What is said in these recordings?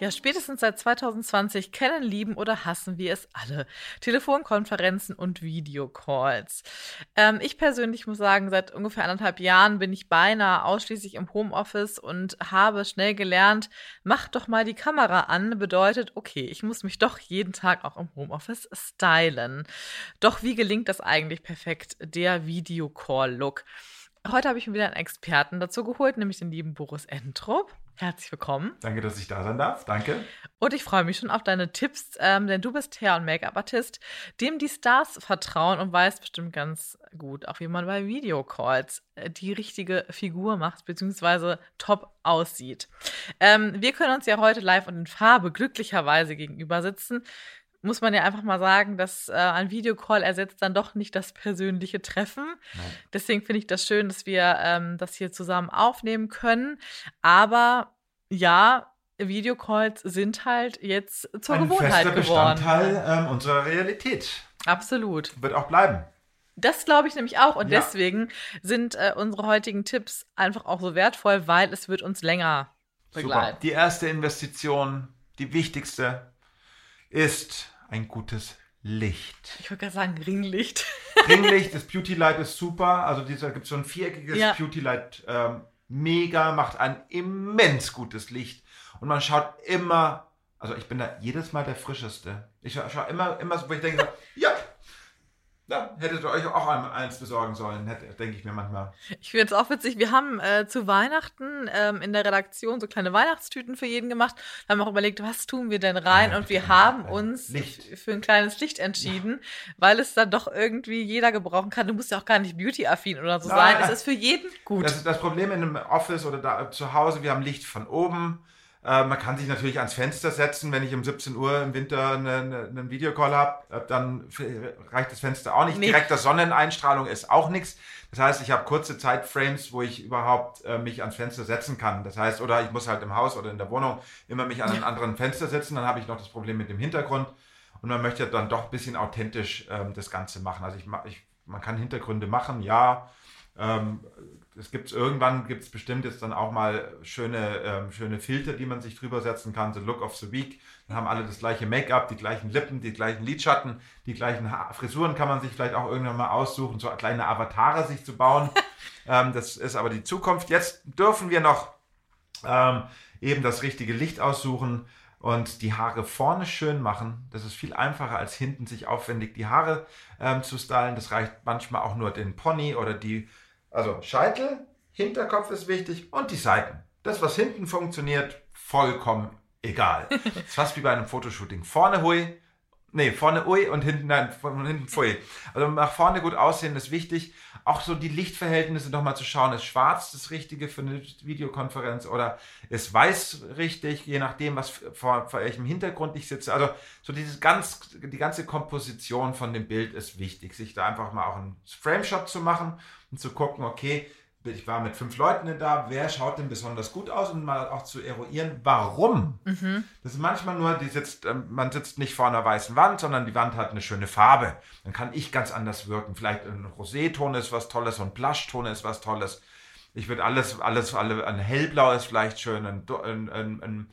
Ja, spätestens seit 2020 kennen, lieben oder hassen wir es alle. Telefonkonferenzen und Videocalls. Ähm, ich persönlich muss sagen, seit ungefähr anderthalb Jahren bin ich beinahe ausschließlich im Homeoffice und habe schnell gelernt, mach doch mal die Kamera an, bedeutet, okay, ich muss mich doch jeden Tag auch im Homeoffice stylen. Doch wie gelingt das eigentlich perfekt, der Videocall-Look? Heute habe ich mir wieder einen Experten dazu geholt, nämlich den lieben Boris Entrup. Herzlich willkommen. Danke, dass ich da sein darf. Danke. Und ich freue mich schon auf deine Tipps, ähm, denn du bist Hair- und Make-up-Artist, dem die Stars vertrauen und weißt bestimmt ganz gut, auch wie man bei Videocalls äh, die richtige Figur macht, beziehungsweise top aussieht. Ähm, wir können uns ja heute live und in Farbe glücklicherweise gegenüber sitzen muss man ja einfach mal sagen, dass äh, ein Videocall ersetzt dann doch nicht das persönliche Treffen. Nein. Deswegen finde ich das schön, dass wir ähm, das hier zusammen aufnehmen können. Aber ja, Videocalls sind halt jetzt zur ein Gewohnheit fester geworden. Bestandteil ähm, unserer Realität. Absolut. Wird auch bleiben. Das glaube ich nämlich auch. Und Ja. deswegen sind äh, unsere heutigen Tipps einfach auch so wertvoll, weil es wird uns länger Super. begleiten. Die erste Investition, die wichtigste, ist ein gutes Licht. Ich würde gerade sagen, Ringlicht. Ringlicht, das Beauty Light ist super. Also dieser gibt so ein viereckiges Ja. Beauty Light, ähm, mega, macht ein immens gutes Licht. Und man schaut immer, also ich bin da jedes Mal der frischeste. Ich schaue schau immer, immer so, wo ich denke, ja, ja, hättet ihr euch auch ein- eins besorgen sollen, denke ich mir manchmal. Ich finde es auch witzig, wir haben äh, zu Weihnachten ähm, in der Redaktion so kleine Weihnachtstüten für jeden gemacht. Wir haben auch überlegt, was tun wir denn rein? Ja, und wir haben uns Licht. für ein kleines Licht entschieden, weil es dann doch irgendwie jeder gebrauchen kann. Du musst ja auch gar nicht beauty-affin oder so Nein. sein. Es ist für jeden gut. Das ist das Problem in einem Office oder da zu Hause. Wir haben Licht von oben. Äh, man kann sich natürlich ans Fenster setzen. Wenn ich um 17 Uhr im Winter eine, eine, einen Videocall habe, äh, dann reicht das Fenster auch nicht. Nee. Direkter Sonneneinstrahlung ist auch nichts. Das heißt, ich habe kurze Zeitframes, wo ich überhaupt äh, mich ans Fenster setzen kann. Das heißt, oder ich muss halt im Haus oder in der Wohnung immer mich an einem anderen Fenster setzen. Dann habe ich noch das Problem mit dem Hintergrund. Und man möchte dann doch ein bisschen authentisch ähm, das Ganze machen. Also ich, ich, man kann Hintergründe machen, ja. Ähm, es gibt irgendwann gibt es bestimmt jetzt dann auch mal schöne, ähm, schöne Filter, die man sich drüber setzen kann, so Look of the Week. Dann haben alle das gleiche Make-up, die gleichen Lippen, die gleichen Lidschatten, die gleichen ha Frisuren kann man sich vielleicht auch irgendwann mal aussuchen, so kleine Avatare sich zu bauen. ähm, das ist aber die Zukunft. Jetzt dürfen wir noch ähm, eben das richtige Licht aussuchen und die Haare vorne schön machen. Das ist viel einfacher als hinten sich aufwendig die Haare ähm, zu stylen. Das reicht manchmal auch nur den Pony oder die, also Scheitel, Hinterkopf ist wichtig und die Seiten. Das, was hinten funktioniert, vollkommen egal. Das ist fast wie bei einem Fotoshooting. Vorne hui, nee, vorne ui und hinten, nein, von hinten pfui. Also nach vorne gut aussehen ist wichtig. Auch so die Lichtverhältnisse nochmal zu schauen, ist schwarz das Richtige für eine Videokonferenz oder ist weiß richtig, je nachdem, was vor, vor welchem Hintergrund ich sitze. Also so dieses ganz, die ganze Komposition von dem Bild ist wichtig, sich da einfach mal auch einen Frame-Shot zu machen und zu gucken, okay, ich war mit fünf Leuten da, wer schaut denn besonders gut aus und mal auch zu eruieren, warum. Das ist manchmal nur, die sitzt, ähm, man sitzt nicht vor einer weißen Wand, sondern die Wand hat eine schöne Farbe. Dann kann ich ganz anders wirken. Vielleicht ein Roséton ist was Tolles, ein Blushton ist was Tolles. Ich würde alles, alles, alle, ein hellblau ist vielleicht schön, ein, ein, ein, ein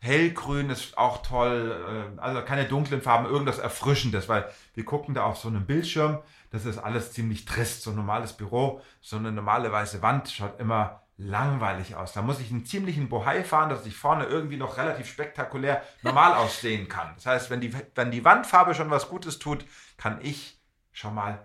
hellgrün ist auch toll. äh, Also keine dunklen Farben, irgendwas Erfrischendes, weil wir gucken da auf so einem Bildschirm. Das ist alles ziemlich trist. So ein normales Büro, so eine normale weiße Wand schaut immer langweilig aus. Da muss ich einen ziemlichen Bohai fahren, dass ich vorne irgendwie noch relativ spektakulär normal aussehen kann. Das heißt, wenn die, wenn die Wandfarbe schon was Gutes tut, kann ich schon mal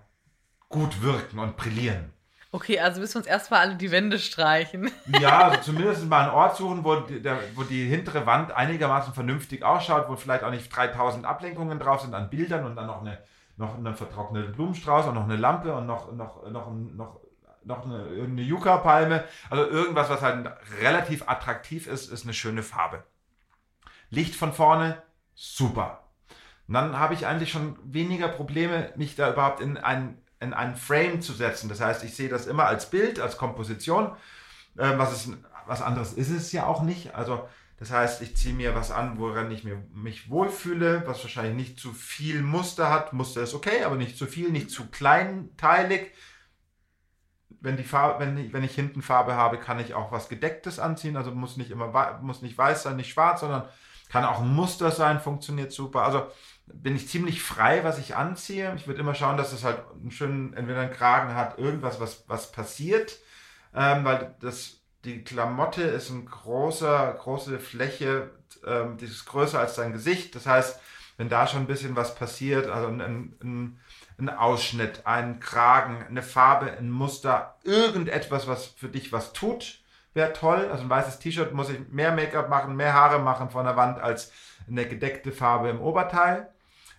gut wirken und brillieren. Okay, also müssen wir uns erstmal alle die Wände streichen. Ja, also zumindest mal einen Ort suchen, wo die, der, wo die hintere Wand einigermaßen vernünftig ausschaut, wo vielleicht auch nicht 3000 Ablenkungen drauf sind an Bildern und dann noch eine, noch einen vertrockneten Blumenstrauß und noch eine Lampe und noch, noch, noch, noch, noch eine, eine Yucca-Palme. Also irgendwas, was halt relativ attraktiv ist, ist eine schöne Farbe. Licht von vorne, super. Und dann habe ich eigentlich schon weniger Probleme, mich da überhaupt in ein in einen Frame zu setzen. Das heißt, ich sehe das immer als Bild, als Komposition, äh, was es was anderes ist es ja auch nicht. Also das heißt, ich ziehe mir was an, woran ich mir, mich wohlfühle, was wahrscheinlich nicht zu viel Muster hat. Muster ist okay, aber nicht zu viel, nicht zu kleinteilig. Wenn, die Farbe, wenn, ich, wenn ich hinten Farbe habe, kann ich auch was Gedecktes anziehen. Also muss nicht immer muss nicht weiß sein, nicht schwarz, sondern kann auch ein Muster sein, funktioniert super. Also bin ich ziemlich frei, was ich anziehe. Ich würde immer schauen, dass es halt einen schönen, entweder einen Kragen hat, irgendwas, was, was passiert. Ähm, weil das die Klamotte ist eine große, große Fläche, ähm, die ist größer als dein Gesicht. Das heißt, wenn da schon ein bisschen was passiert, also ein, ein, ein Ausschnitt, ein Kragen, eine Farbe, ein Muster, irgendetwas, was für dich was tut, wäre toll. Also ein weißes T-Shirt muss ich mehr Make-up machen, mehr Haare machen von der Wand als eine gedeckte Farbe im Oberteil.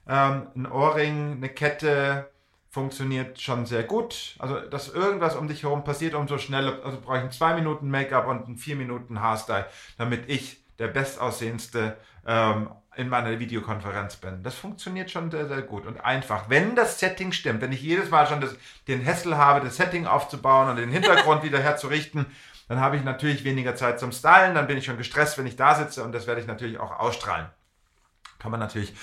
Ähm, ein Ohrring, eine Kette, funktioniert schon sehr gut. Also, dass irgendwas um dich herum passiert, umso schneller, also brauche ich 2 Minuten Make-up und ein 4 Minuten Haarstyle, damit ich der bestaussehendste ähm, in meiner Videokonferenz bin. Das funktioniert schon sehr, sehr gut und einfach. Wenn das Setting stimmt, wenn ich jedes Mal schon das, den Hessel habe, das Setting aufzubauen und den Hintergrund wieder herzurichten, dann habe ich natürlich weniger Zeit zum Stylen, dann bin ich schon gestresst, wenn ich da sitze und das werde ich natürlich auch ausstrahlen. Kann man natürlich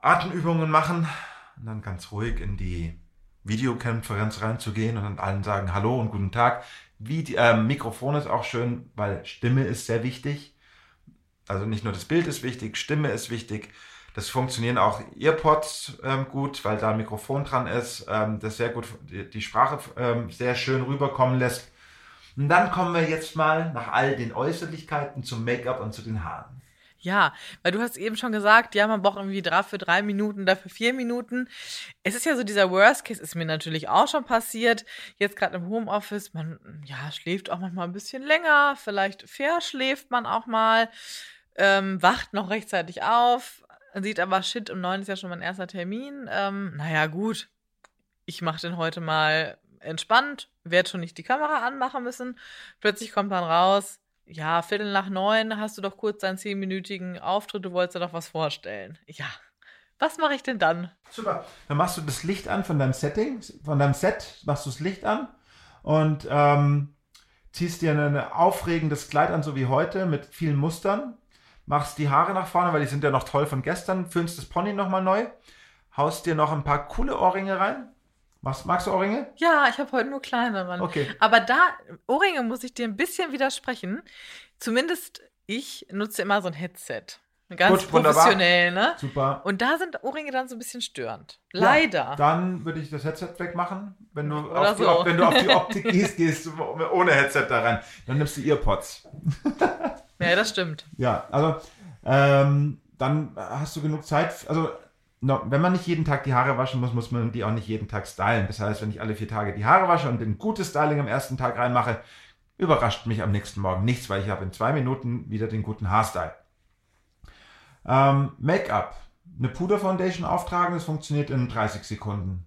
Atemübungen machen, und dann ganz ruhig in die Videokonferenz reinzugehen und dann allen sagen Hallo und guten Tag. Wie äh, Mikrofon ist auch schön, weil Stimme ist sehr wichtig. Also nicht nur das Bild ist wichtig, Stimme ist wichtig. Das funktionieren auch Earpods ähm, gut, weil da ein Mikrofon dran ist, ähm, das sehr gut die, die Sprache ähm, sehr schön rüberkommen lässt. Und dann kommen wir jetzt mal nach all den Äußerlichkeiten zum Make-up und zu den Haaren. Ja, weil du hast eben schon gesagt, ja, man braucht irgendwie dafür drei Minuten, dafür vier Minuten. Es ist ja so dieser Worst Case, ist mir natürlich auch schon passiert. Jetzt gerade im Homeoffice, man ja schläft auch manchmal ein bisschen länger, vielleicht verschläft man auch mal, ähm, wacht noch rechtzeitig auf, sieht aber shit, um neun ist ja schon mein erster Termin. Ähm, naja, gut, ich mache den heute mal entspannt, werde schon nicht die Kamera anmachen müssen. Plötzlich kommt dann raus, ja, Viertel nach neun hast du doch kurz deinen zehnminütigen Auftritt, du wolltest dir doch was vorstellen. Ja. Was mache ich denn dann? Super. Dann machst du das Licht an von deinem Setting, von deinem Set, machst du das Licht an und ähm, ziehst dir ein aufregendes Kleid an, so wie heute, mit vielen Mustern. Machst die Haare nach vorne, weil die sind ja noch toll von gestern. Füllst das Pony nochmal neu. Haust dir noch ein paar coole Ohrringe rein. Magst, magst du Ohrringe? Ja, ich habe heute nur kleinere. Okay. Aber da, Ohrringe muss ich dir ein bisschen widersprechen. Zumindest ich nutze immer so ein Headset. Ganz Gut, professionell, ne? Super. Und da sind Ohrringe dann so ein bisschen störend. Leider. Ja, dann würde ich das Headset wegmachen. Wenn du, auf die, so. wenn du auf die Optik gehst, gehst du ohne Headset da rein. Dann nimmst du Earpods. ja, das stimmt. Ja, also ähm, dann hast du genug Zeit. Also wenn man nicht jeden Tag die Haare waschen muss, muss man die auch nicht jeden Tag stylen. Das heißt, wenn ich alle vier Tage die Haare wasche und ein gutes Styling am ersten Tag reinmache, überrascht mich am nächsten Morgen nichts, weil ich habe in zwei Minuten wieder den guten Haarstyle. Ähm, Make-up. Eine Puder-Foundation auftragen, das funktioniert in 30 Sekunden.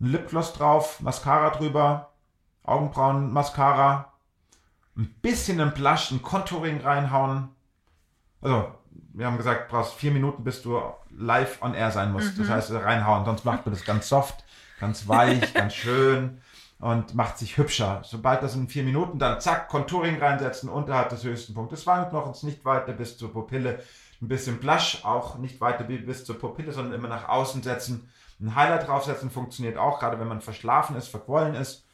Ein Lipgloss drauf, Mascara drüber, Augenbrauen, Mascara, ein bisschen ein Blush, ein Contouring reinhauen. Also wir haben gesagt, du brauchst vier Minuten, bis du live on air sein musst. Mhm. Das heißt, reinhauen. Sonst macht man das ganz soft, ganz weich, ganz schön und macht sich hübscher. Sobald das in vier Minuten, dann zack, Contouring reinsetzen, unterhalb des höchsten Punktes. Wangt noch uns nicht weiter bis zur Pupille. Ein bisschen Blush, auch nicht weiter bis zur Pupille, sondern immer nach außen setzen. Ein Highlight draufsetzen funktioniert auch, gerade wenn man verschlafen ist, verquollen ist.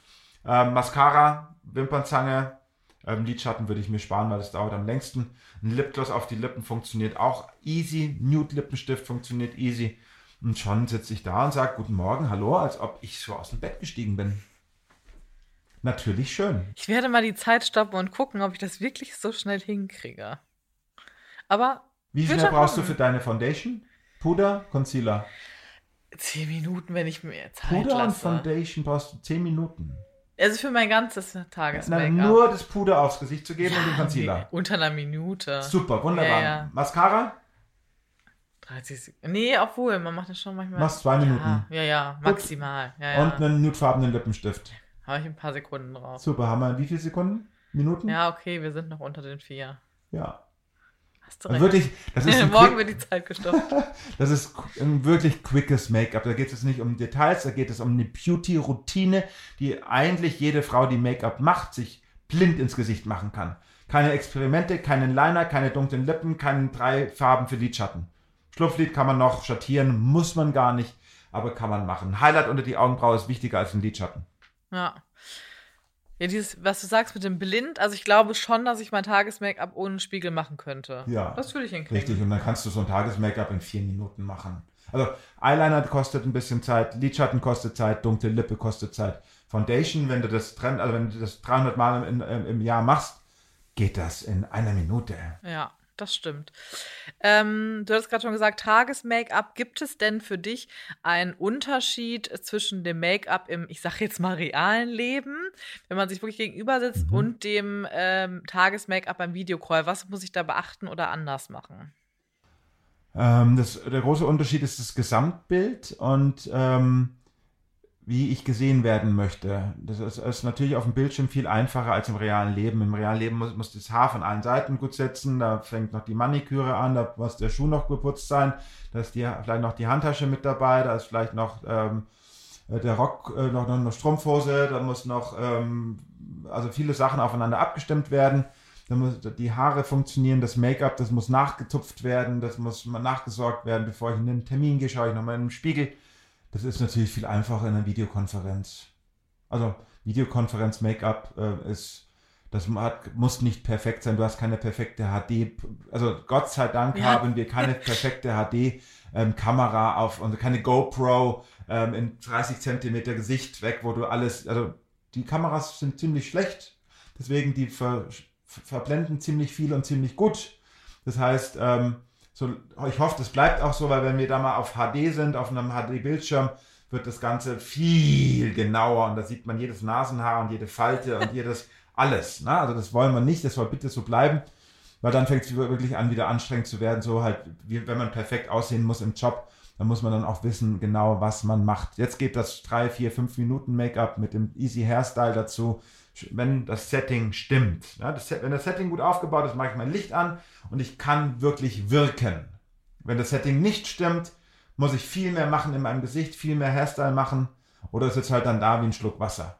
Ähm, Mascara, Wimpernzange, ähm, Lidschatten würde ich mir sparen, weil das dauert am längsten. Ein Lipgloss auf die Lippen funktioniert auch easy. Nude Lippenstift funktioniert easy. Und schon sitze ich da und sage Guten Morgen, hallo, als ob ich so aus dem Bett gestiegen bin. Natürlich schön. Ich werde mal die Zeit stoppen und gucken, ob ich das wirklich so schnell hinkriege. Aber. Wie schnell brauchst du für deine Foundation? Puder, Concealer? Zehn Minuten, wenn ich mir Zeit Puder lasse. und Foundation brauchst du zehn Minuten. Also für mein ganzes Tages-Make-up. Nur das Puder aufs Gesicht zu geben ja, und den Concealer. Unter einer Minute. Super, wunderbar. Ja, ja. Mascara? 30 Sekunden. Nee, obwohl, man macht das schon manchmal. Machst zwei Minuten. Ja, ja, maximal. Und einen nudefarbenen Lippenstift. Habe ich ein paar Sekunden drauf. Super, haben wir wie viele Sekunden? Minuten? Ja, okay, wir sind noch unter den vier. Ja. Hast du recht. Wirklich, das ist Morgen wird die Zeit gestoppt. das ist ein wirklich quickes Make-up. Da geht es nicht um Details, da geht es um eine Beauty-Routine, die eigentlich jede Frau, die Make-up macht, sich blind ins Gesicht machen kann. Keine Experimente, keinen Liner, keine dunklen Lippen, keine drei Farben für Lidschatten. Schlupflid kann man noch schattieren, muss man gar nicht, aber kann man machen. Highlight unter die Augenbraue ist wichtiger als ein Lidschatten. Ja. Ja, dieses, was du sagst mit dem Blind, also ich glaube schon, dass ich mein Tages-Make-up ohne Spiegel machen könnte. Ja. Das würde ich hinkriegen. Richtig, und dann kannst du so ein Tages-Make-up in vier Minuten machen. Also Eyeliner kostet ein bisschen Zeit, Lidschatten kostet Zeit, dunkle Lippe kostet Zeit. Foundation, wenn du das, also wenn du das 300 Mal im, im, im Jahr machst, geht das in einer Minute. Ja, das stimmt. Ähm, du hast gerade schon gesagt, Tages-Make-up. Gibt es denn für dich einen Unterschied zwischen dem Make-up im, ich sag jetzt mal, realen Leben, wenn man sich wirklich gegenüber sitzt, Mhm. und dem ähm, Tages-Make-up beim Videocall? Was muss ich da beachten oder anders machen? Ähm, das, der große Unterschied ist das Gesamtbild und ähm, wie ich gesehen werden möchte. Das ist, ist natürlich auf dem Bildschirm viel einfacher als im realen Leben. Im realen Leben muss, muss das Haar von allen Seiten gut setzen, da fängt noch die Maniküre an, da muss der Schuh noch geputzt sein, da ist die, vielleicht noch die Handtasche mit dabei, da ist vielleicht noch ähm, der Rock, äh, noch, noch eine Strumpfhose, da muss noch, ähm, also viele Sachen aufeinander abgestimmt werden. Da muss die Haare funktionieren, das Make-up, das muss nachgetupft werden, das muss nachgesorgt werden, bevor ich in den Termin gehe, schaue ich nochmal in den Spiegel. Das ist natürlich viel einfacher in einer Videokonferenz. Also Videokonferenz Make-up äh, ist, das hat, muss nicht perfekt sein. Du hast keine perfekte HD, also Gott sei Dank Ja. haben wir keine perfekte HD-Kamera auf und keine GoPro ähm, in 30 Zentimeter Gesicht weg, wo du alles, also die Kameras sind ziemlich schlecht, deswegen die ver, verblenden ziemlich viel und ziemlich gut. Das heißt, ähm, so, ich hoffe, das bleibt auch so, weil wenn wir da mal auf HD sind, auf einem HD-Bildschirm, wird das Ganze viel genauer und da sieht man jedes Nasenhaar und jede Falte und jedes alles. Ne? Also das wollen wir nicht, das soll bitte so bleiben, weil dann fängt es wirklich an, wieder anstrengend zu werden, so halt, wie, wenn man perfekt aussehen muss im Job, dann muss man dann auch wissen, genau, was man macht. Jetzt geht das 3, 4, 5 Minuten Make-up mit dem Easy Hairstyle dazu, wenn das Setting stimmt. Ja, das, wenn das Setting gut aufgebaut ist, mache ich mein Licht an und ich kann wirklich wirken. Wenn das Setting nicht stimmt, muss ich viel mehr machen in meinem Gesicht, viel mehr Hairstyle machen oder es sitzt halt dann da wie ein Schluck Wasser.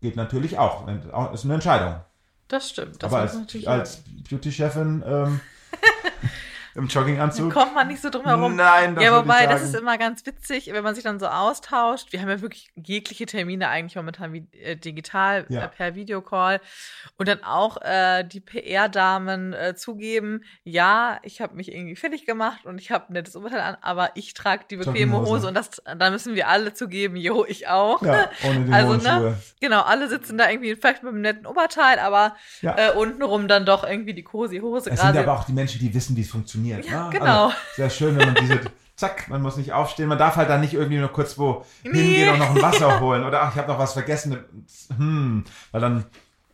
Geht natürlich auch. Ist eine Entscheidung. Das stimmt. Das Aber als, als Beauty-Chefin ähm, im Da Jogginganzug. kommt man nicht so drum herum. Nein, das ja, wobei, das ist immer ganz witzig, wenn man sich dann so austauscht. Wir haben ja wirklich jegliche Termine eigentlich momentan wie, äh, digital Ja. äh, per Videocall. Und dann auch äh, die PR-Damen äh, zugeben, ja, ich habe mich irgendwie fertig gemacht und ich habe ein nettes Oberteil an, aber ich trage die bequeme. Hose und das, da müssen wir alle zugeben, jo, ich auch. Ja, ohne die Also, ne? Genau, alle sitzen da irgendwie vielleicht mit einem netten Oberteil, aber Ja. äh, untenrum dann doch irgendwie die cozy Hose Es sind aber auch die Menschen, die wissen, wie es funktioniert. Ja, ne? genau. Also, sehr schön, wenn man diese, zack, man muss nicht aufstehen. Man darf halt dann nicht irgendwie noch kurz wo Nee. hingehen und noch ein Wasser holen. Oder ach, ich habe noch was vergessen. Hm, weil dann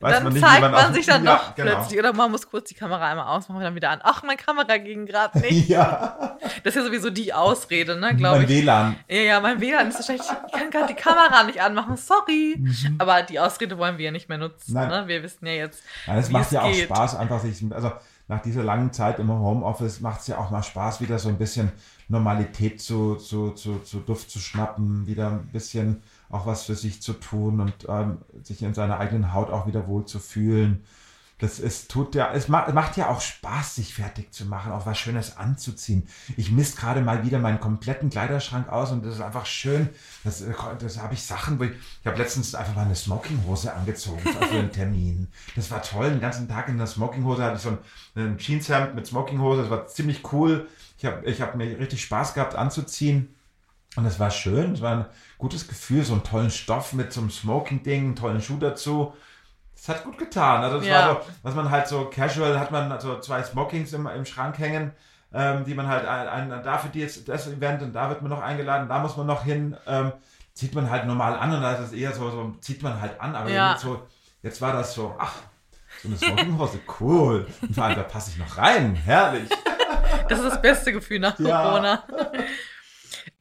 weiß dann man nicht, zeigt man, man sich dann ja, doch genau. plötzlich. Oder man muss kurz die Kamera einmal ausmachen und dann wieder an. Ach, meine Kamera ging gerade nicht. Ja, Das ist ja sowieso die Ausrede, ne, mein glaube ich. WLAN. Ja, ja, mein WLAN ist schlecht. Ich kann gerade die Kamera nicht anmachen. Sorry. Aber die Ausrede wollen wir ja nicht mehr nutzen. Mhm. Nein. Ne? Wir wissen ja jetzt. Es wie macht es ja auch geht. Spaß, einfach sich, also nach dieser langen Zeit im Homeoffice macht es ja auch mal Spaß, wieder so ein bisschen Normalität zu, zu, zu, zu Duft zu schnappen, wieder ein bisschen auch was für sich zu tun und ähm, sich in seiner eigenen Haut auch wieder wohl zu fühlen. Das ist, tut ja, es macht, ja auch Spaß, sich fertig zu machen, auch was Schönes anzuziehen. Ich misst gerade mal wieder meinen kompletten Kleiderschrank aus und das ist einfach schön. Das, das habe ich Sachen, wo ich, ich habe letztens einfach mal eine Smokinghose angezogen für einen Termin. Das war toll, den ganzen Tag in der Smokinghose hatte ich so ein, ein Jeanshemd mit Smokinghose, das war ziemlich cool. Ich habe ich hab mir richtig Spaß gehabt anzuziehen. Und es war schön, es war ein gutes Gefühl, so einen tollen Stoff mit so einem Smoking-Ding, einen tollen Schuh dazu. Das hat gut getan. Also das Ja. war so, was man halt so casual, hat man so zwei Smokings im, im Schrank hängen, ähm, die man halt ein, ein, da für die jetzt das Event und da wird man noch eingeladen, da muss man noch hin, ähm, zieht man halt normal an und da ist es eher so, so zieht man halt an, aber Ja. jetzt so, jetzt war das so, ach, so eine Smokinghose, cool. Und vor allem, da passe ich noch rein, herrlich. Das ist das beste Gefühl nach Ja. Corona.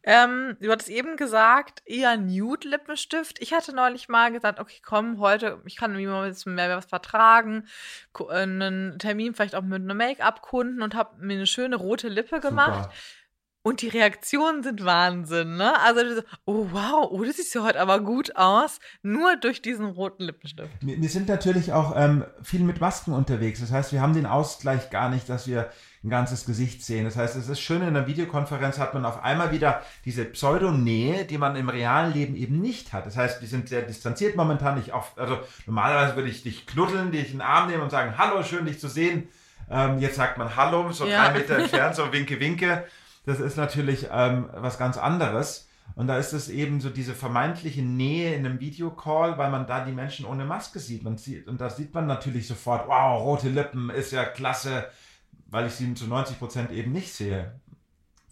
Ähm, du hattest eben gesagt, eher Nude-Lippenstift. Ich hatte neulich mal gesagt, okay, komm, heute, ich kann mir mal ein bisschen mehr was vertragen. Äh, Einen Termin vielleicht auch mit einem Make-up-Kunden und habe mir eine schöne rote Lippe gemacht. Super. Und die Reaktionen sind Wahnsinn, ne? Also, so, oh wow, oh, das sieht ja heute aber gut aus, nur durch diesen roten Lippenstift. Wir, wir sind natürlich auch ähm, viel mit Masken unterwegs. Das heißt, wir haben den Ausgleich gar nicht, dass wir ein ganzes Gesicht sehen. Das heißt, es ist schön, in einer Videokonferenz hat man auf einmal wieder diese Pseudonähe, die man im realen Leben eben nicht hat. Das heißt, die sind sehr distanziert momentan. Ich auch, also normalerweise würde ich dich knuddeln, dich in den Arm nehmen und sagen, hallo, schön dich zu sehen. Ähm, jetzt sagt man Hallo, so ja. drei Meter entfernt, so winke, winke. Das ist natürlich ähm, was ganz anderes. Und da ist es eben so diese vermeintliche Nähe in einem Videocall, weil man da die Menschen ohne Maske sieht. Man sieht und da sieht man natürlich sofort, wow, rote Lippen ist ja klasse, weil ich sie zu 90 Prozent eben nicht sehe.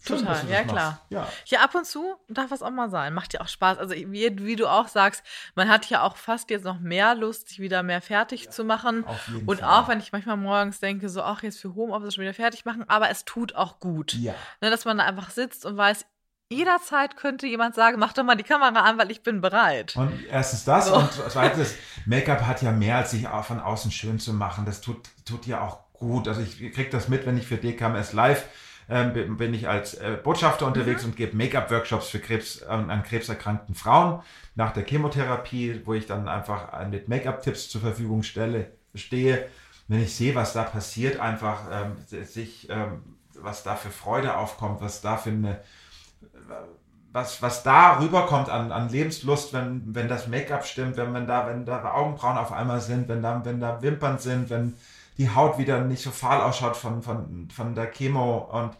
Schön, Total, ja klar. Ja. ja, ab und zu darf es auch mal sein. Macht ja auch Spaß. Also wie, wie, du auch sagst, man hat ja auch fast jetzt noch mehr Lust, sich wieder mehr fertig ja, zu machen. Und Fall. auch wenn ich manchmal morgens denke, so, ach, jetzt für Homeoffice schon wieder fertig machen, aber es tut auch gut. Ja. Ne, dass man da einfach sitzt und weiß, jederzeit könnte jemand sagen, mach doch mal die Kamera an, weil ich bin bereit. Und erstens das so. und zweitens, Make-up hat ja mehr als sich von außen schön zu machen. Das tut, tut ja auch gut. Also ich kriege das mit, wenn ich für DKMS live ähm, bin ich als äh, Botschafter unterwegs mhm. und gebe Make-up-Workshops für Krebs, ähm, an krebserkrankten Frauen nach der Chemotherapie, wo ich dann einfach äh, mit Make-up-Tipps zur Verfügung stelle, stehe. Wenn ich sehe, was da passiert, einfach ähm, sich, ähm, was da für Freude aufkommt, was da für eine was, was da rüberkommt an, an Lebenslust, wenn, wenn das Make-up stimmt, wenn, wenn, da, wenn da Augenbrauen auf einmal sind, wenn da, wenn da Wimpern sind, wenn, die Haut wieder nicht so fahl ausschaut von, von, von der Chemo und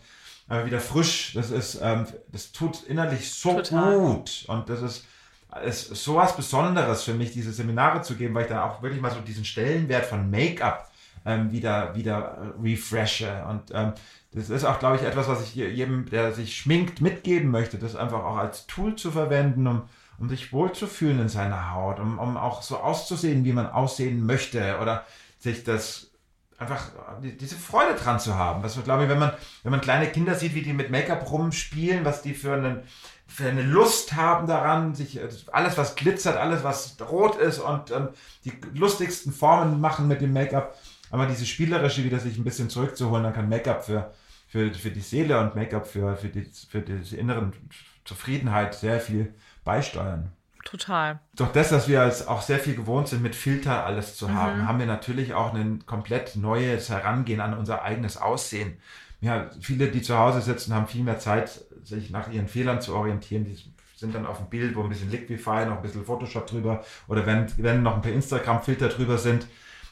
äh, wieder frisch. Das ist, ähm, das tut innerlich so Total. gut. Und das ist, ist so was Besonderes für mich, diese Seminare zu geben, weil ich da auch wirklich mal so diesen Stellenwert von Make-up ähm, wieder, wieder refreshe. Und ähm, das ist auch, glaube ich, etwas, was ich jedem, der sich schminkt, mitgeben möchte, das einfach auch als Tool zu verwenden, um, um sich wohlzufühlen in seiner Haut, um, um auch so auszusehen, wie man aussehen möchte oder sich das einfach diese Freude dran zu haben. Was glaube ich, wenn man, wenn man kleine Kinder sieht, wie die mit Make-up rumspielen, was die für, einen, für eine Lust haben daran, sich alles, was glitzert, alles, was rot ist und, und die lustigsten Formen machen mit dem Make-up. Aber diese spielerische wieder sich ein bisschen zurückzuholen, dann kann Make-up für, für, für die Seele und Make-up für, für, die, für diese inneren Zufriedenheit sehr viel beisteuern. Total. Doch das, dass wir als auch sehr viel gewohnt sind, mit Filter alles zu haben, mhm. haben wir natürlich auch ein komplett neues Herangehen an unser eigenes Aussehen. Ja, viele, die zu Hause sitzen, haben viel mehr Zeit, sich nach ihren Fehlern zu orientieren. Die sind dann auf dem Bild, wo ein bisschen Liquify, noch ein bisschen Photoshop drüber oder wenn, wenn noch ein paar Instagram-Filter drüber sind.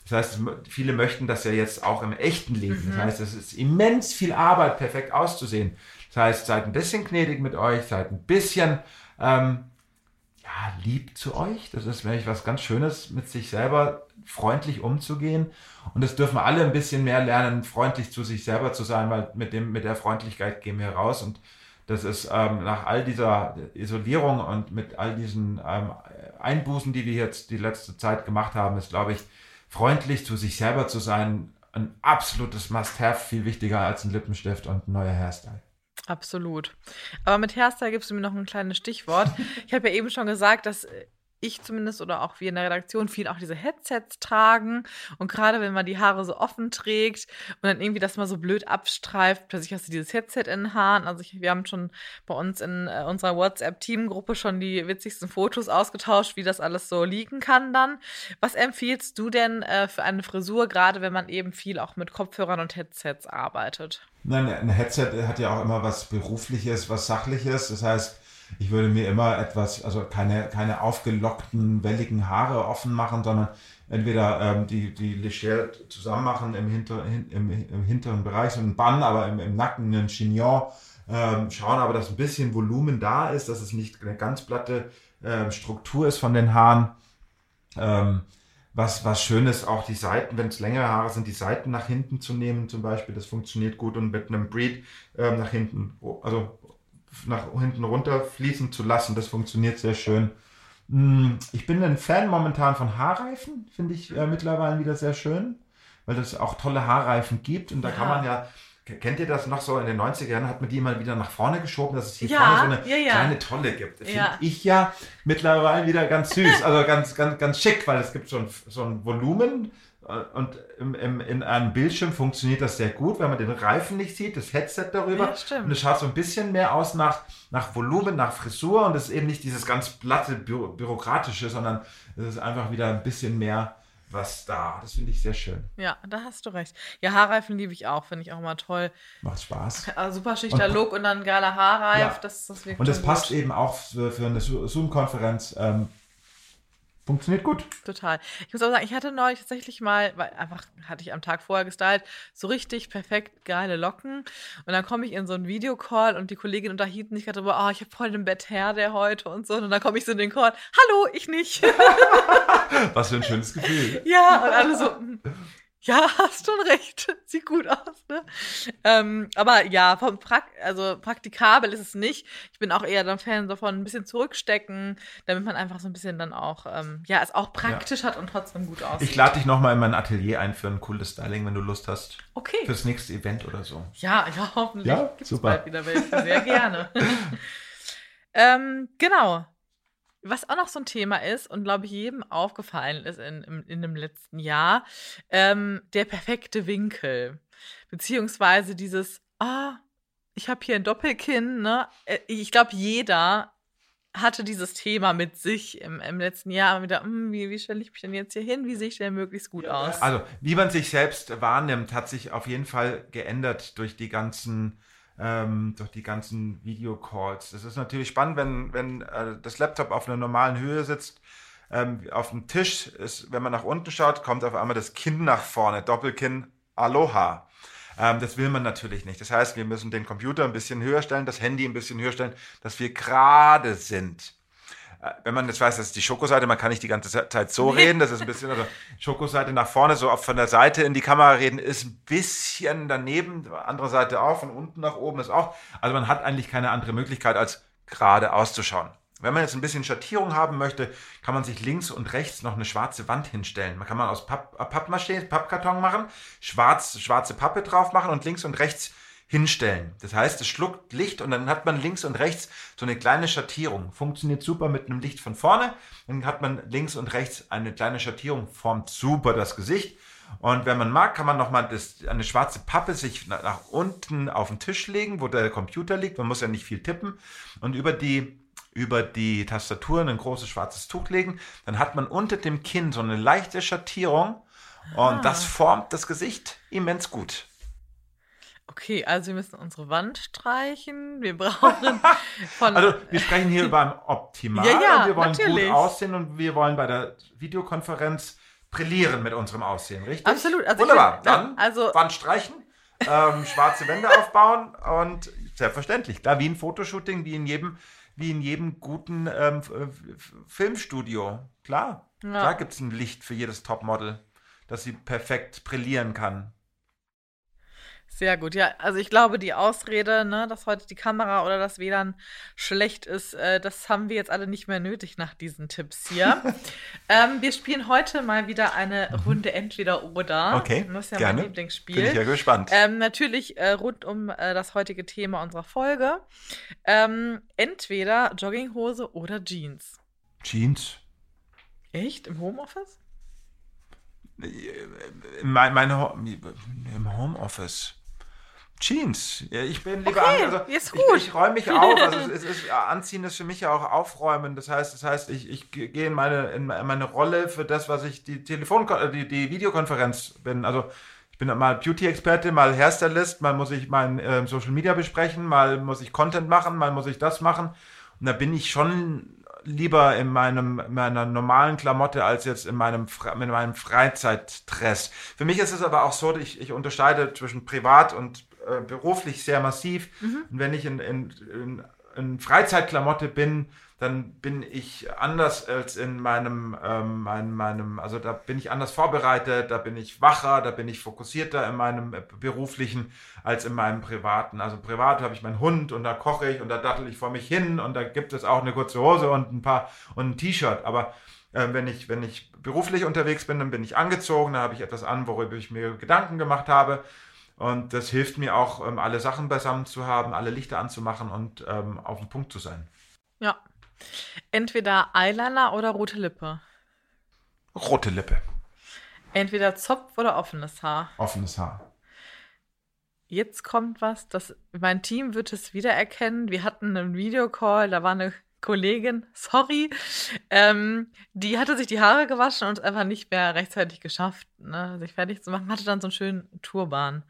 Das heißt, viele möchten das ja jetzt auch im echten Leben. Mhm. Das heißt, es ist immens viel Arbeit, perfekt auszusehen. Das heißt, seid ein bisschen gnädig mit euch, seid ein bisschen ähm, ja, lieb zu euch. Das ist wirklich was ganz Schönes, mit sich selber freundlich umzugehen. Und das dürfen alle ein bisschen mehr lernen, freundlich zu sich selber zu sein, weil mit dem, mit der Freundlichkeit gehen wir raus. Und das ist ähm, nach all dieser Isolierung und mit all diesen ähm, Einbußen, die wir jetzt die letzte Zeit gemacht haben, ist, glaube ich, freundlich zu sich selber zu sein, ein absolutes Must-Have, viel wichtiger als ein Lippenstift und ein neuer Hairstyle. Absolut. Aber mit Hairstyle gibst du mir noch ein kleines Stichwort. Ich habe ja eben schon gesagt, dass ich zumindest oder auch wir in der Redaktion viel auch diese Headsets tragen. Und gerade wenn man die Haare so offen trägt und dann irgendwie das mal so blöd abstreift, plötzlich hast du dieses Headset in den Haaren. Also ich, wir haben schon bei uns in äh, unserer WhatsApp-Teamgruppe schon die witzigsten Fotos ausgetauscht, wie das alles so liegen kann dann. Was empfiehlst du denn äh, für eine Frisur, gerade wenn man eben viel auch mit Kopfhörern und Headsets arbeitet? Nein, ein Headset hat ja auch immer was Berufliches, was Sachliches. Das heißt, ich würde mir immer etwas, also keine, keine aufgelockten, welligen Haare offen machen, sondern entweder ähm, die, die leger zusammen machen im, hinter, hin, im, im hinteren Bereich, so ein Bann, aber im, im Nacken ein Chignon. Ähm, schauen aber, dass ein bisschen Volumen da ist, dass es nicht eine ganz platte ähm, Struktur ist von den Haaren. Ähm, was, was schön ist, auch die Seiten, wenn es längere Haare sind, die Seiten nach hinten zu nehmen zum Beispiel, das funktioniert gut und mit einem Breed ähm, nach hinten, also nach hinten runter fließen zu lassen, das funktioniert sehr schön. Hm, ich bin ein Fan momentan von Haarreifen, finde ich äh, mittlerweile wieder sehr schön, weil es auch tolle Haarreifen gibt und da ja. kann man ja Kennt ihr das noch so? In den 90er Jahren hat man die mal wieder nach vorne geschoben, dass es hier ja, vorne so eine ja, ja. kleine Tolle gibt. Finde ich ja mittlerweile wieder ganz süß, also ganz, ganz, ganz schick, weil es gibt so ein, so ein Volumen und im, im, in einem Bildschirm funktioniert das sehr gut, wenn man den Reifen nicht sieht, das Headset darüber. Ja, stimmt. Und es schaut so ein bisschen mehr aus nach, nach Volumen, nach Frisur und es ist eben nicht dieses ganz platte Bü bürokratische, sondern es ist einfach wieder ein bisschen mehr was da. Das finde ich sehr schön. Ja, da hast du recht. Ja, Haarreifen liebe ich auch, finde ich auch immer toll. Macht Spaß. Also super schlichter und, Look und dann geiler Haarreif. Ja. Das, das und es passt eben auch für, für eine Zoom-Konferenz ähm, Funktioniert gut. Total. Ich muss auch sagen, ich hatte neulich tatsächlich mal, weil einfach hatte ich am Tag vorher gestylt, so richtig perfekt geile Locken. Und dann komme ich in so einen Videocall und die Kollegin unterhielten sich gerade darüber, oh, ich habe voll den Bett her, der heute und so. Und dann komme ich so in den Call, hallo, ich nicht. Was für ein schönes Gefühl. ja, und alle so, hm, ja, hast schon recht. Sieht gut aus, ne? Ähm, aber ja, vom Prak also praktikabel ist es nicht. Ich bin auch eher dann Fan davon, ein bisschen zurückstecken, damit man einfach so ein bisschen dann auch, ähm, ja, es auch praktisch ja. hat und trotzdem gut aussieht. Ich lade dich nochmal in mein Atelier ein für ein cooles Styling, wenn du Lust hast. Okay. Fürs nächste Event oder so. Ja, ja, hoffentlich ja, gibt es bald wieder welche. Sehr gerne. ähm, genau. Was auch noch so ein Thema ist und glaube ich jedem aufgefallen ist in, in, in dem letzten Jahr, ähm, der perfekte Winkel. Beziehungsweise dieses, ah, ich habe hier ein Doppelkinn, ne? Äh, ich glaube, jeder hatte dieses Thema mit sich im, im letzten Jahr wieder, hm, wie, wie stelle ich mich denn jetzt hier hin? Wie sehe ich denn möglichst gut aus? Also, wie man sich selbst wahrnimmt, hat sich auf jeden Fall geändert durch die ganzen ähm, durch die ganzen Videocalls. Das ist natürlich spannend, wenn, wenn äh, das Laptop auf einer normalen Höhe sitzt. Ähm, auf dem Tisch ist, wenn man nach unten schaut, kommt auf einmal das Kinn nach vorne, Doppelkinn, Aloha. Ähm, das will man natürlich nicht. Das heißt, wir müssen den Computer ein bisschen höher stellen, das Handy ein bisschen höher stellen, dass wir gerade sind. Äh, wenn man jetzt weiß, das ist die Schokoseite, man kann nicht die ganze Zeit so reden, das ist ein bisschen, also Schokoseite nach vorne, so von der Seite in die Kamera reden, ist ein bisschen daneben, andere Seite auch, von unten nach oben ist auch. Also man hat eigentlich keine andere Möglichkeit, als gerade auszuschauen. Wenn man jetzt ein bisschen Schattierung haben möchte, kann man sich links und rechts noch eine schwarze Wand hinstellen. Man kann man aus Papp, Pappmaché, Pappkarton machen, schwarz, schwarze Pappe drauf machen und links und rechts hinstellen. Das heißt, es schluckt Licht und dann hat man links und rechts so eine kleine Schattierung. Funktioniert super mit einem Licht von vorne. Dann hat man links und rechts eine kleine Schattierung, formt super das Gesicht. Und wenn man mag, kann man nochmal eine schwarze Pappe sich nach, nach unten auf den Tisch legen, wo der Computer liegt. Man muss ja nicht viel tippen. Und über die über die Tastatur ein großes schwarzes Tuch legen, dann hat man unter dem Kinn so eine leichte Schattierung und ah. das formt das Gesicht immens gut. Okay, also wir müssen unsere Wand streichen. Wir brauchen von. Also wir sprechen hier über ein Optimal. Ja, ja, wir wollen natürlich. gut aussehen und wir wollen bei der Videokonferenz brillieren mit unserem Aussehen, richtig? Absolut. Also Wunderbar. Find, Dann also, Wand streichen, ähm, schwarze Wände aufbauen und selbstverständlich, klar, wie ein Fotoshooting, wie in jedem, wie in jedem guten ähm, Filmstudio. Klar. Ja. Klar gibt es ein Licht für jedes Topmodel, dass sie perfekt brillieren kann. Sehr gut, ja. Also ich glaube, die Ausrede, ne, dass heute die Kamera oder das WLAN schlecht ist, äh, das haben wir jetzt alle nicht mehr nötig nach diesen Tipps hier. ähm, wir spielen heute mal wieder eine mhm. Runde entweder oder. Okay. Das ist ja gerne. mein Lieblingsspiel. Bin ich ja gespannt. Ähm, natürlich äh, rund um äh, das heutige Thema unserer Folge. Ähm, entweder Jogginghose oder Jeans. Jeans. Echt? Im Homeoffice? Mein, meine, Im Homeoffice. Jeans. Ich bin lieber okay, an, also ist gut. ich, ich räume mich auf. Also es, es ist, Anziehen ist für mich ja auch Aufräumen. Das heißt, das heißt, ich, ich gehe in meine, in meine Rolle für das, was ich die Telefon, die, die Videokonferenz bin. Also ich bin mal Beauty-Experte, mal Hairstylist, mal muss ich mein äh, Social Media besprechen, mal muss ich Content machen, mal muss ich das machen. Und da bin ich schon lieber in meinem meiner normalen Klamotte als jetzt in meinem in meinem Freizeitdress. Für mich ist es aber auch so, ich, ich unterscheide zwischen privat und äh, beruflich sehr massiv. Mhm. Und wenn ich in, in, in, in, Freizeitklamotte bin, dann bin ich anders als in meinem, ähm, meinem, meinem, also da bin ich anders vorbereitet, da bin ich wacher, da bin ich fokussierter in meinem äh, beruflichen als in meinem privaten. Also privat habe ich meinen Hund und da koche ich und da dattel ich vor mich hin und da gibt es auch eine kurze Hose und ein paar und ein T-Shirt. Aber äh, wenn ich, wenn ich beruflich unterwegs bin, dann bin ich angezogen, dann habe ich etwas an, worüber ich mir Gedanken gemacht habe. Und das hilft mir auch, ähm, alle Sachen beisammen zu haben, alle Lichter anzumachen und ähm, auf dem Punkt zu sein. Ja. Entweder Eyeliner oder rote Lippe. Rote Lippe. Entweder Zopf oder offenes Haar. Offenes Haar. Jetzt kommt was, das mein Team wird es wiedererkennen. Wir hatten einen Videocall, da war eine Kollegin, sorry, ähm, die hatte sich die Haare gewaschen und einfach nicht mehr rechtzeitig geschafft, ne, sich fertig zu machen, hatte dann so einen schönen Turban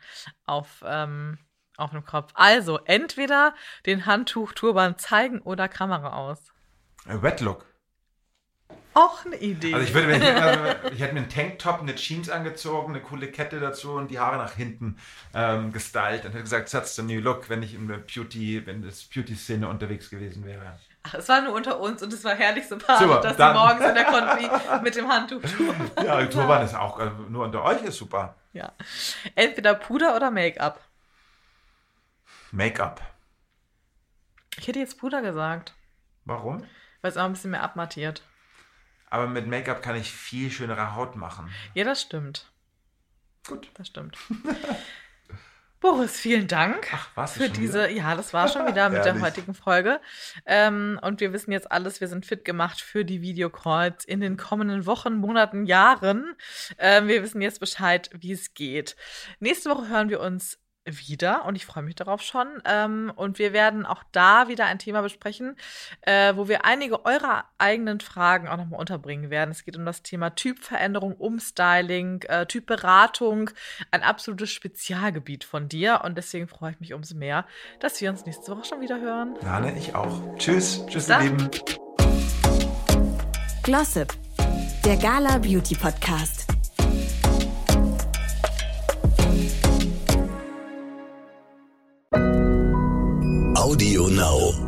auf, ähm, auf dem Kopf. Also, entweder den Handtuch-Turban zeigen oder Kamera aus. Äh, Wet Look. Auch eine Idee. Also ich würde, ich, also ich hätte mir einen Tanktop, eine Jeans angezogen, eine coole Kette dazu und die Haare nach hinten ähm, gestylt und hätte gesagt, that's the new look, wenn ich in der Beauty, wenn das Beauty-Szene unterwegs gewesen wäre. Es war nur unter uns und es war herrlich sympathisch, Super, dass dann- sie morgens in der Konfi mit dem Handtuch Ja, Turban ist auch äh, nur unter euch ist super. Ja. Entweder Puder oder Make-up. Make-up. Ich hätte jetzt Puder gesagt, Warum? weil es auch ein bisschen mehr abmattiert. Aber mit Make-up kann ich viel schönere Haut machen. Ja, das stimmt. Gut. Das stimmt. Boris, vielen Dank Ach, was? für diese. Ja, das war schon wieder mit der heutigen Folge. Ähm, und wir wissen jetzt alles, wir sind fit gemacht für die Videocalls in den kommenden Wochen, Monaten, Jahren. Ähm, wir wissen jetzt Bescheid, wie es geht. Nächste Woche hören wir uns wieder und ich freue mich darauf schon. Ähm, und wir werden auch da wieder ein Thema besprechen, äh, wo wir einige eurer eigenen Fragen auch nochmal unterbringen werden. Es geht um das Thema Typveränderung, Umstyling, äh, Typberatung, ein absolutes Spezialgebiet von dir. Und deswegen freue ich mich umso mehr, dass wir uns nächste Woche schon wieder hören. Nane, ich auch. Tschüss. Tschüss, ihr. Lieben. Glossip, der Gala Beauty Podcast. Audio Now.